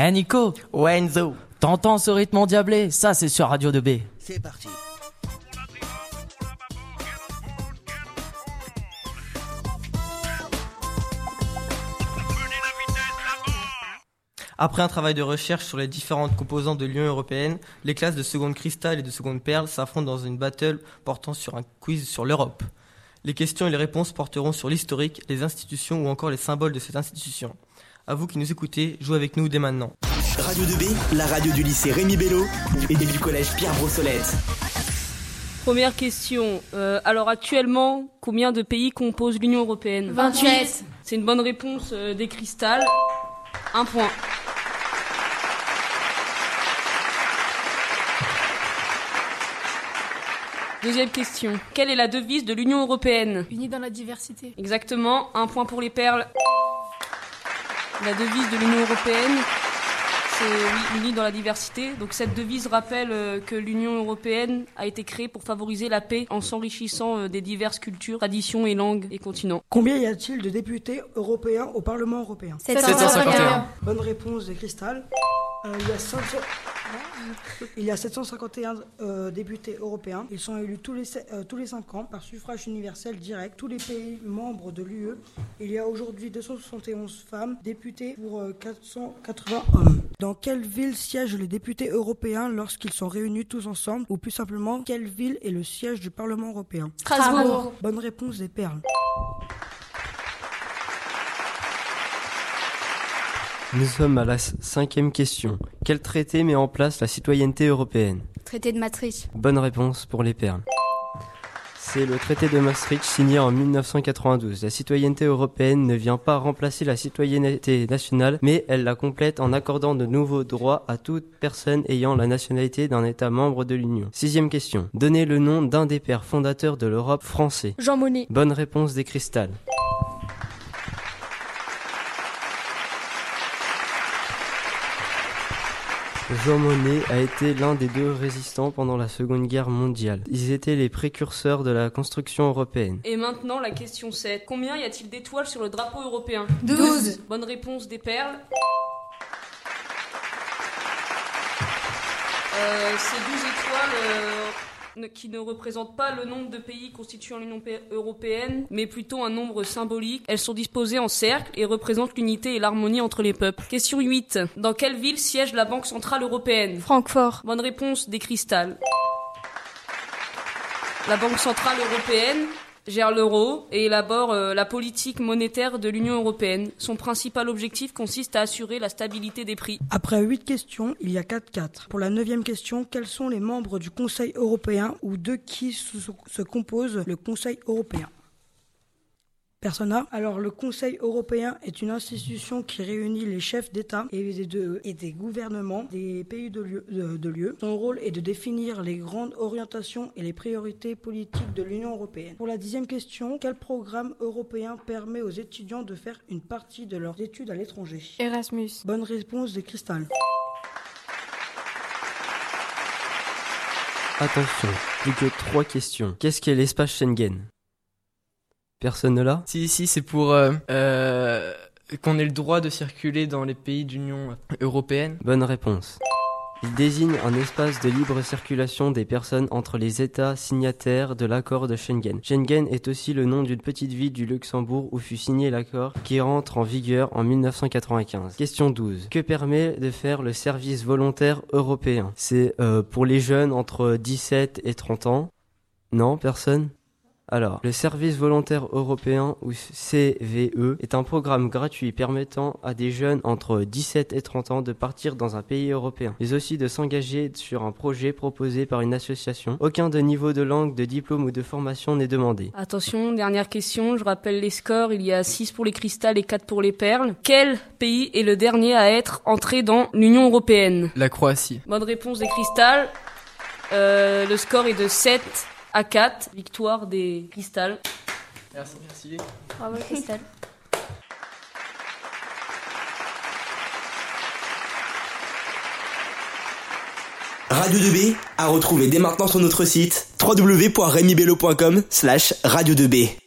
Eh Nico, Ouais Enzo, t'entends ce rythme endiablé? Ça c'est sur Radio 2B. c'est parti. Après un travail de recherche sur les différentes composantes de l'Union européenne, les classes de seconde cristal et de seconde perle s'affrontent dans une battle portant sur un quiz sur l'Europe. Les questions et les réponses porteront sur l'historique, les institutions ou encore les symboles de cette institution. À vous qui nous écoutez, jouez avec nous dès maintenant. Radio 2B, la radio du lycée Rémi Bello et du collège Pierre Brossolette. Première question. Euh, alors actuellement, combien de pays composent l'Union européenne? 28. C'est une bonne réponse euh, des cristal. Un point. Deuxième question. Quelle est la devise de l'Union européenne? Unis dans la diversité. Exactement. Un point pour les perles. La devise de l'Union européenne, c'est oui, unis dans la diversité. Donc cette devise rappelle euh, que l'Union européenne a été créée pour favoriser la paix en s'enrichissant euh, des diverses cultures, traditions et langues et continents. Combien y a-t-il de députés européens au Parlement européen? 751. Bonne réponse des Cristal. Euh, il, y a 500 il y a 751 euh, députés européens. Ils sont élus tous les, se- euh, tous les 5 ans par suffrage universel direct. Tous les pays membres de l'UE. Il y a aujourd'hui 271 femmes députées pour euh, 480 hommes. Dans quelle ville siègent les députés européens lorsqu'ils sont réunis tous ensemble? Ou plus simplement, quelle ville est le siège du Parlement européen? Strasbourg. Bonne réponse des perles. Nous sommes à la cinquième question. Quel traité met en place la citoyenneté européenne? Traité de Maastricht. Bonne réponse pour les perles. C'est le traité de Maastricht signé en 1992. La citoyenneté européenne ne vient pas remplacer la citoyenneté nationale, mais elle la complète en accordant de nouveaux droits à toute personne ayant la nationalité d'un État membre de l'Union. Sixième question. Donnez le nom d'un des pères fondateurs de l'Europe français. Jean Monnet. Bonne réponse des cristal. Jean Monnet a été l'un des deux résistants pendant la Seconde Guerre mondiale. Ils étaient les précurseurs de la construction européenne. Et maintenant la question 7. Combien y a-t-il d'étoiles sur le drapeau européen 12. Bonne réponse des perles. Euh, ces 12 étoiles euh, qui ne représentent pas le nombre de pays constituant l'Union européenne, mais plutôt un nombre symbolique. Elles sont disposées en cercle et représentent l'unité et l'harmonie entre les peuples. Question 8. Dans quelle ville siège la Banque Centrale Européenne? Francfort. Bonne réponse des cristal. La Banque Centrale Européenne gère l'euro et élabore euh, la politique monétaire de l'Union Européenne. Son principal objectif consiste à assurer la stabilité des prix. Après 8 questions, il y a 4-4. Pour la neuvième question, quels sont les membres du Conseil européen ou de qui se compose le Conseil européen? Persona. Alors, le Conseil européen est une institution qui réunit les chefs d'État et, des- de- et des gouvernements des pays de de- de l'UE. Son rôle est de définir les grandes orientations et les priorités politiques de l'Union européenne. Pour la dixième question, quel programme européen permet aux étudiants de faire une partie de leurs études à l'étranger? Erasmus. Bonne réponse des Cristal. Attention, plus que trois questions. Qu'est-ce qu'est l'espace Schengen? Personne ne l'a Si, si, c'est pour euh, euh, qu'on ait le droit de circuler dans les pays de l'Union européenne. Bonne réponse. Il désigne un espace de libre circulation des personnes entre les États signataires de l'accord de Schengen. Schengen est aussi le nom d'une petite ville du Luxembourg où fut signé l'accord qui rentre en vigueur en 1995. Question 12. Que permet de faire le service volontaire européen? C'est euh, pour les jeunes entre 17 et 30 ans? Non, personne? Alors, le service volontaire européen ou CVE est un programme gratuit permettant à des jeunes entre 17 et 30 ans de partir dans un pays européen, mais aussi de s'engager sur un projet proposé par une association. Aucun de niveau de langue, de diplôme ou de formation n'est demandé. Attention, dernière question, je rappelle les scores, il y a 6 pour les cristals et 4 pour les perles. Quel pays est le dernier à être entré dans l'Union européenne? La Croatie. Bonne réponse des cristals. Euh, le score est de 7 à 4, victoire des cristals. Merci, merci. Bravo Christelle. Radio 2B à retrouver dès maintenant sur notre site www.remibello.com slash radio 2B.